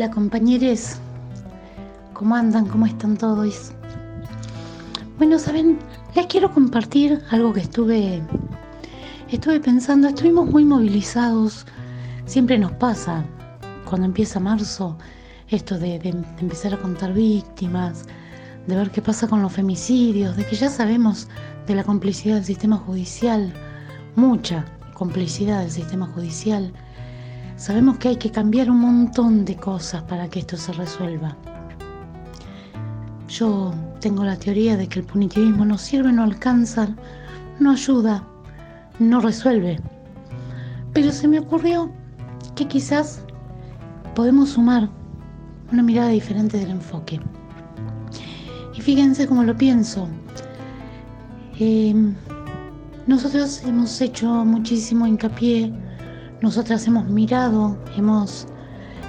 Hola compañeros, ¿cómo andan? ¿Cómo están todos? Bueno, saben, les quiero compartir algo que estuve, estuve pensando. Estuvimos muy movilizados, siempre nos pasa cuando empieza marzo esto de, de empezar a contar víctimas, de ver qué pasa con los femicidios, de que ya sabemos de la complicidad del sistema judicial, mucha complicidad del sistema judicial. Sabemos que hay que cambiar un montón de cosas para que esto se resuelva. Yo tengo la teoría de que el punitivismo no sirve, no alcanza, no ayuda, no resuelve. Pero se me ocurrió que quizás podemos sumar una mirada diferente del enfoque. Y fíjense cómo lo pienso. Eh, nosotros hemos hecho muchísimo hincapié, nosotras hemos mirado, hemos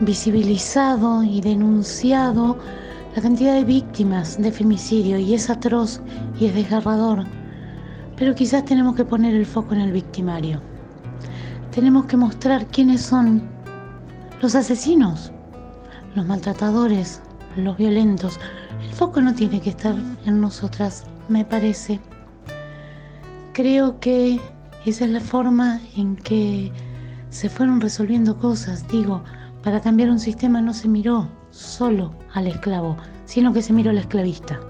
visibilizado y denunciado la cantidad de víctimas de femicidio y es atroz y es desgarrador. Pero quizás tenemos que poner el foco en el victimario. Tenemos que mostrar quiénes son los asesinos, los maltratadores, los violentos. El foco no tiene que estar en nosotras, me parece. Creo que esa es la forma en que se fueron resolviendo cosas. Digo, para cambiar un sistema no se miró solo al esclavo, sino que se miró al esclavista.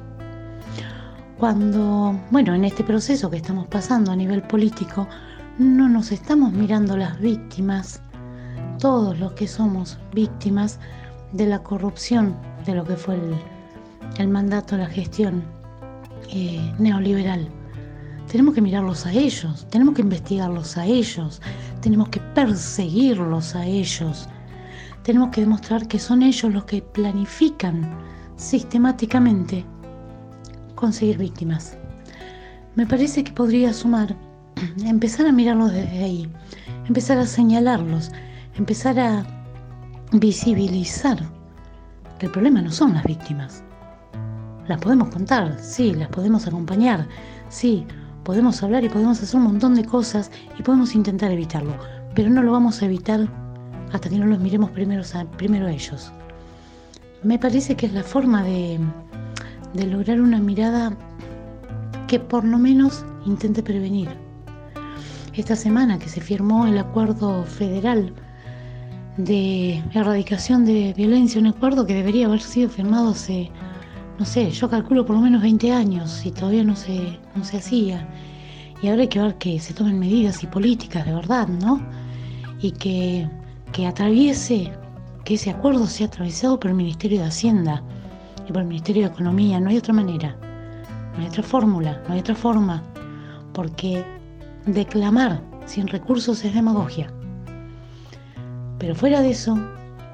Cuando, bueno, en este proceso que estamos pasando a nivel político, no nos estamos mirando las víctimas, todos los que somos víctimas de la corrupción de lo que fue el, el mandato, la gestión eh, neoliberal. Tenemos que mirarlos a ellos, tenemos que investigarlos a ellos, tenemos que perseguirlos a ellos, tenemos que demostrar que son ellos los que planifican sistemáticamente conseguir víctimas. Me parece que podría sumar, empezar a mirarlos desde ahí, empezar a señalarlos, empezar a visibilizar que el problema no son las víctimas. Las podemos contar, sí, las podemos acompañar, sí, podemos hablar y podemos hacer un montón de cosas y podemos intentar evitarlo, pero no lo vamos a evitar hasta que no los miremos primero a, primero ellos. Me parece que es la forma de, de lograr una mirada que por lo menos intente prevenir. Esta semana que se firmó el acuerdo federal de erradicación de violencia, un acuerdo que debería haber sido firmado hace, no sé, yo calculo por lo menos 20 años y todavía no se, no se hacía. Y ahora hay que ver que se tomen medidas y políticas de verdad, ¿no? Y que, que atraviese, que ese acuerdo sea atravesado por el Ministerio de Hacienda y por el Ministerio de Economía. No hay otra manera, no hay otra fórmula, no hay otra forma, porque declamar sin recursos es demagogia. Pero fuera de eso,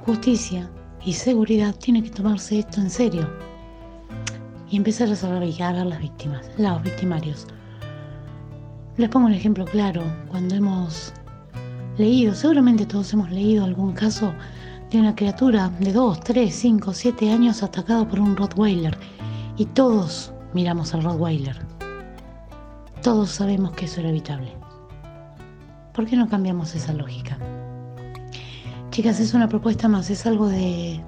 justicia y seguridad tiene que tomarse esto en serio y empezar a saber a las víctimas, los victimarios. Les pongo un ejemplo claro, cuando hemos leído, seguramente todos hemos leído algún caso de una criatura de 2, 3, 5, 7 años atacado por un Rottweiler y todos miramos al Rottweiler. Todos sabemos que eso era evitable. ¿Por qué no cambiamos esa lógica? Chicas, es una propuesta más, es algo de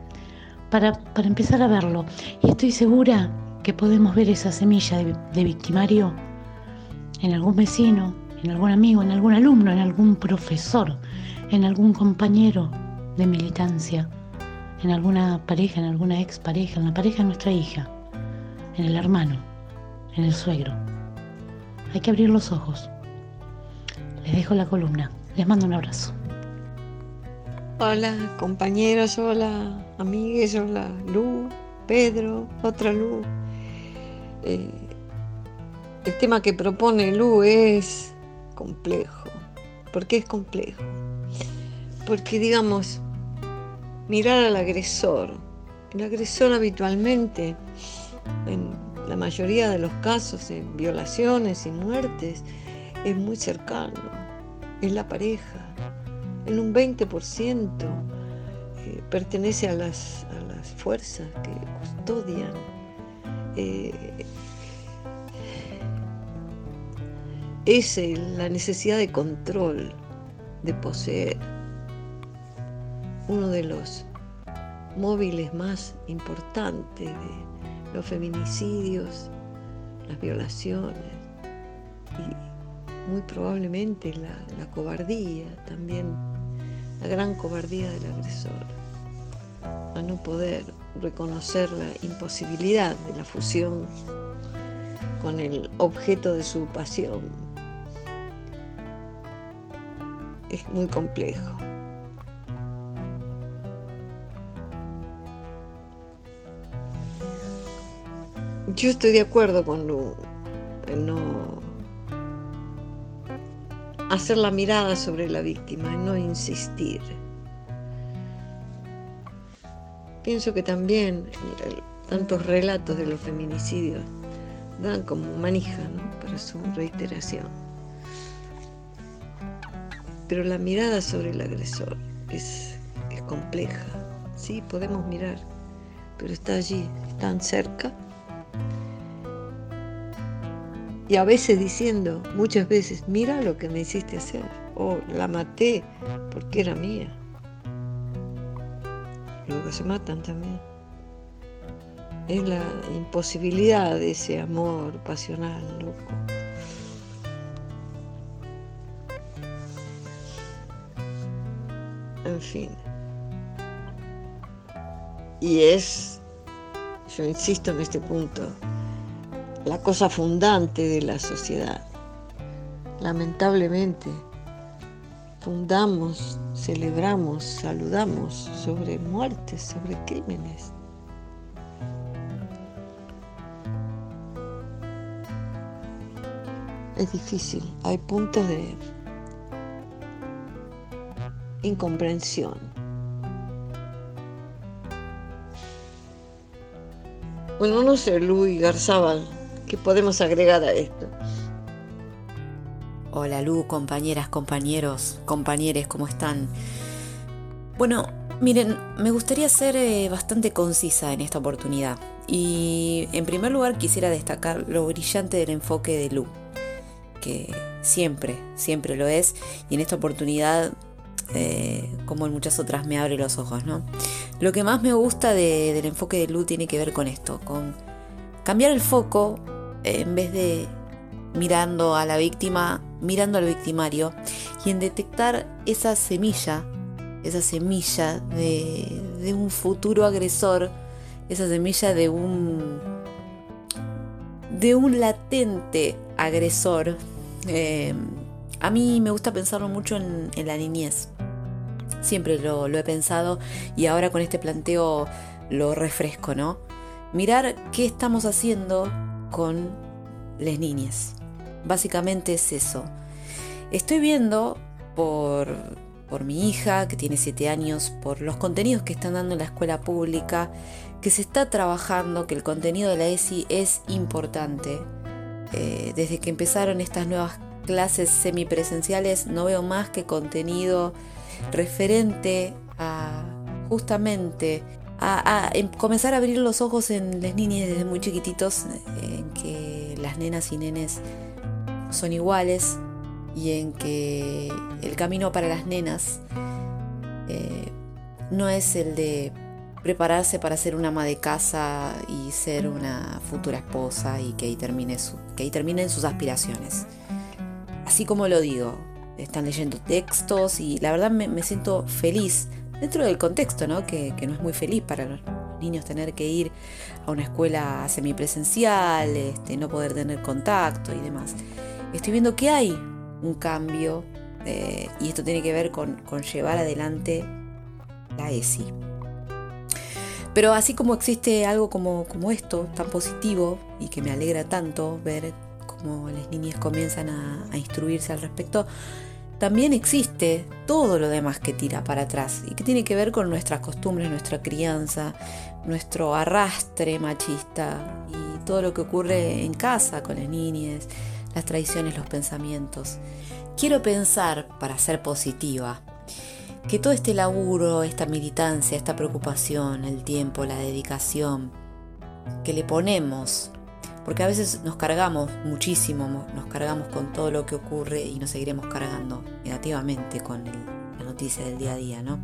para, empezar a verlo. Y estoy segura que podemos ver esa semilla de, victimario en algún vecino, en algún amigo, en algún alumno, en algún profesor, en algún compañero de militancia, en alguna pareja, en alguna expareja, en la pareja de nuestra hija, en el hermano, en el suegro. Hay que abrir los ojos. Les dejo la columna. Les mando un abrazo. Hola compañeros, hola amigues, hola Lu, Pedro, otra Lu. Eh, el tema que propone Lu es complejo. ¿Por qué es complejo? Porque digamos, mirar al agresor. El agresor habitualmente, en la mayoría de los casos, en violaciones y muertes, es muy cercano. Es la pareja en un 20% eh, pertenece a las, fuerzas que custodian. Eh, es la necesidad de control, de poseer. Uno de los móviles más importantes de los feminicidios, las violaciones y muy probablemente la, cobardía también, la gran cobardía del agresor, a no poder reconocer la imposibilidad de la fusión con el objeto de su pasión. Es muy complejo. Yo estoy de acuerdo con Lu en no hacer la mirada sobre la víctima, en no insistir. Pienso que también tantos relatos de los feminicidios dan como manija para su reiteración. Pero la mirada sobre el agresor es, es compleja. Sí, podemos mirar, pero está allí, tan cerca. Y a veces diciendo, muchas veces, mira lo que me hiciste hacer. O la maté porque era mía. Luego se matan también es la imposibilidad de ese amor pasional, loco. En fin. Y es, yo insisto en este punto, la cosa fundante de la sociedad. Lamentablemente, fundamos, celebramos, saludamos sobre muertes, sobre crímenes. es difícil, hay puntos de incomprensión. Bueno, no sé, Luis Garzabal, ¿qué podemos agregar a esto? Hola Lu, compañeras, compañeros, compañeres, ¿cómo están? Bueno, miren, me gustaría ser eh, bastante concisa en esta oportunidad. Y en primer lugar quisiera destacar lo brillante del enfoque de Lu que siempre, siempre lo es, y en esta oportunidad, eh, como en muchas otras, me abre los ojos, ¿no? Lo que más me gusta del enfoque de Lu tiene que ver con esto, con cambiar el foco en vez de mirando a la víctima, mirando al victimario y en detectar esa semilla, esa semilla de, un futuro agresor, esa semilla de un de un latente agresor eh, a mí me gusta pensarlo mucho en, la niñez. Siempre lo, he pensado y ahora con este planteo lo refresco, ¿no? Mirar qué estamos haciendo con las niñas. Básicamente es eso. Estoy viendo por, por mi hija, que tiene 7 años, por los contenidos que están dando en la escuela pública, que se está trabajando, que el contenido de la ESI es importante eh, desde que empezaron estas nuevas clases semipresenciales no veo más que contenido referente a justamente a, em, comenzar a abrir los ojos en las niñas desde muy chiquititos, en que las nenas y nenes son iguales y en que el camino para las nenas eh, no es el de prepararse para ser una ama de casa y ser una futura esposa y que ahí, termine que ahí terminen sus aspiraciones. Así como lo digo, están leyendo textos y la verdad me, siento feliz dentro del contexto, ¿no? Que, no es muy feliz para los niños tener que ir a una escuela semipresencial, este, no poder tener contacto y demás. Estoy viendo que hay un cambio eh, y esto tiene que ver con, llevar adelante la ESI. Pero así como existe algo como, esto, tan positivo y que me alegra tanto ver cómo las niñas comienzan a instruirse al respecto, también existe todo lo demás que tira para atrás y que tiene que ver con nuestras costumbres, nuestra crianza, nuestro arrastre machista y todo lo que ocurre en casa con las niñas, las tradiciones, los pensamientos. Quiero pensar, para ser positiva, que todo este laburo, esta militancia, esta preocupación, el tiempo, la dedicación que le ponemos, porque a veces nos cargamos muchísimo, nos cargamos con todo lo que ocurre y nos seguiremos cargando negativamente con la noticia del día a día, ¿no?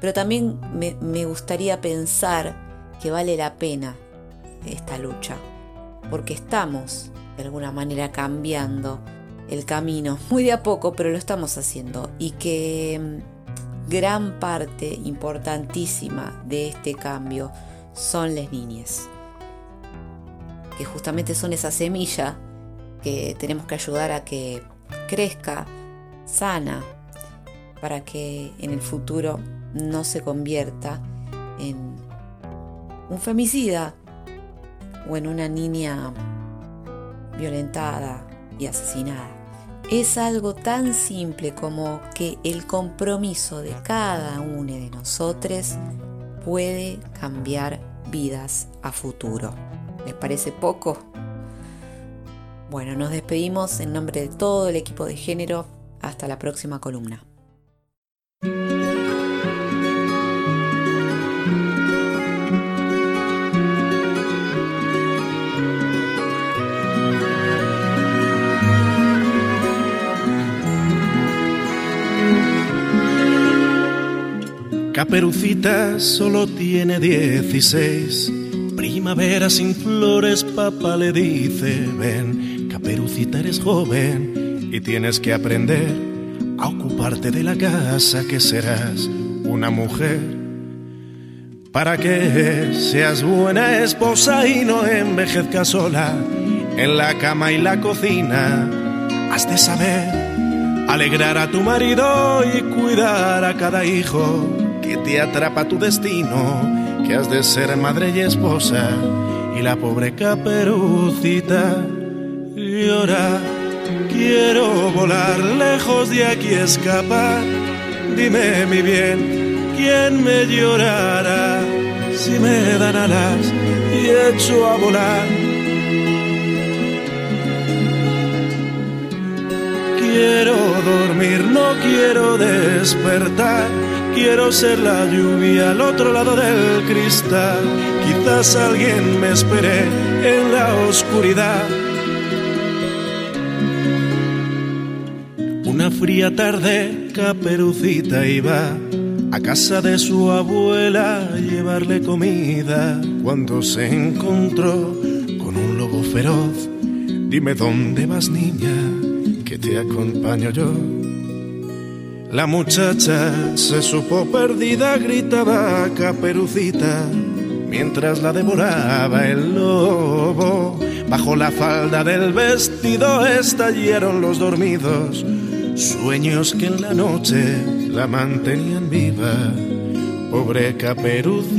pero también me, gustaría pensar que vale la pena esta lucha, porque estamos de alguna manera cambiando el camino, muy de a poco, pero lo estamos haciendo, y que mm, gran parte importantísima de este cambio son las niñas, que justamente son esa semilla que tenemos que ayudar a que crezca sana para que en el futuro no se convierta en un femicida o en una niña violentada y asesinada. Es algo tan simple como que el compromiso de cada uno de nosotros puede cambiar vidas a futuro. ¿Les parece poco? Bueno, nos despedimos en nombre de todo el equipo de género. Hasta la próxima columna. Caperucita solo tiene 16. Primavera sin flores, papá le dice, ven, Caperucita eres joven y tienes que aprender a ocuparte de la casa que serás una mujer. Para que seas buena esposa y no envejezcas sola en la cama y la cocina, has de saber alegrar a tu marido y cuidar a cada hijo que te atrapa tu destino, que has de ser madre y esposa, y la pobre caperucita llora. Quiero volar lejos de aquí, escapar. Dime mi bien, ¿quién me llorará si me dan alas y echo a volar? Quiero dormir, no quiero despertar Quiero ser la lluvia al otro lado del cristal. Quizás alguien me espere en la oscuridad. Una fría tarde, Caperucita iba a casa de su abuela a llevarle comida. Cuando se encontró con un lobo feroz, dime dónde vas niña, te acompaño yo. La muchacha se supo perdida, gritaba caperucita, mientras la devoraba el lobo. Bajo la falda del vestido estallaron los dormidos, sueños que en la noche la mantenían viva. Pobre caperucita,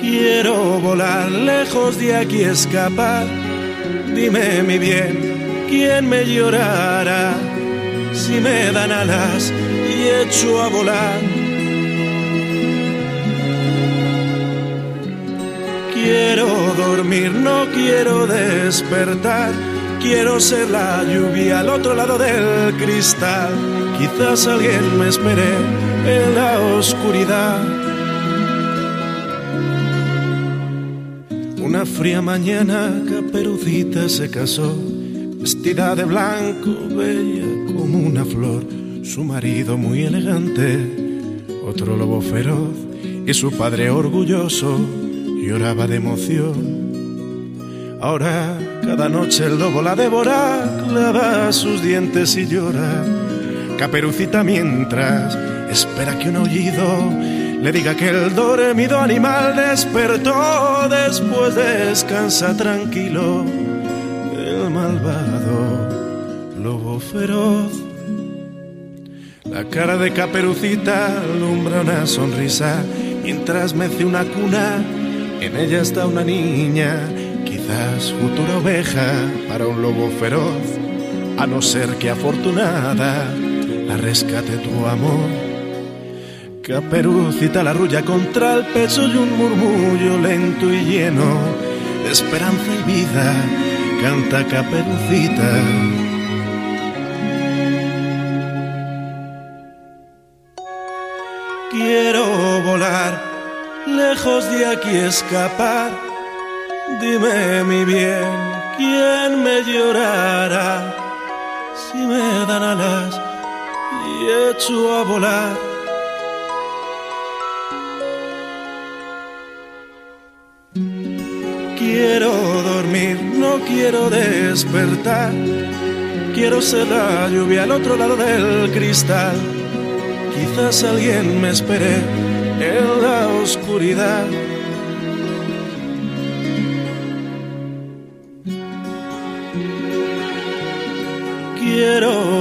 quiero volar lejos de aquí, escapar. Dime mi bien, ¿quién me llorará? si me dan alas y echo a volar. Quiero dormir, no quiero despertar. Quiero ser la lluvia al otro lado del cristal. Quizás alguien me espere en la oscuridad. Una fría mañana, Caperucita se casó, vestida de blanco, bella como una flor, su marido muy elegante, otro lobo feroz y su padre orgulloso lloraba de emoción. Ahora cada noche el lobo la devora, clava sus dientes y llora. Caperucita mientras espera que un oído le diga que el dormido animal despertó, después descansa tranquilo lobo feroz. La cara de caperucita alumbra una sonrisa mientras mece una cuna. En ella está una niña, quizás futura oveja para un lobo feroz. A no ser que afortunada la rescate tu amor. Caperucita la rulla contra el pecho y un murmullo lento y lleno de esperanza y vida canta Caperucita. Quiero volar, lejos de aquí escapar. Dime mi bien, ¿quién me llorará si me dan alas y echo a volar. Quiero no quiero despertar. Quiero ser la lluvia al otro lado del cristal. Quizás alguien me espere en la oscuridad. Quiero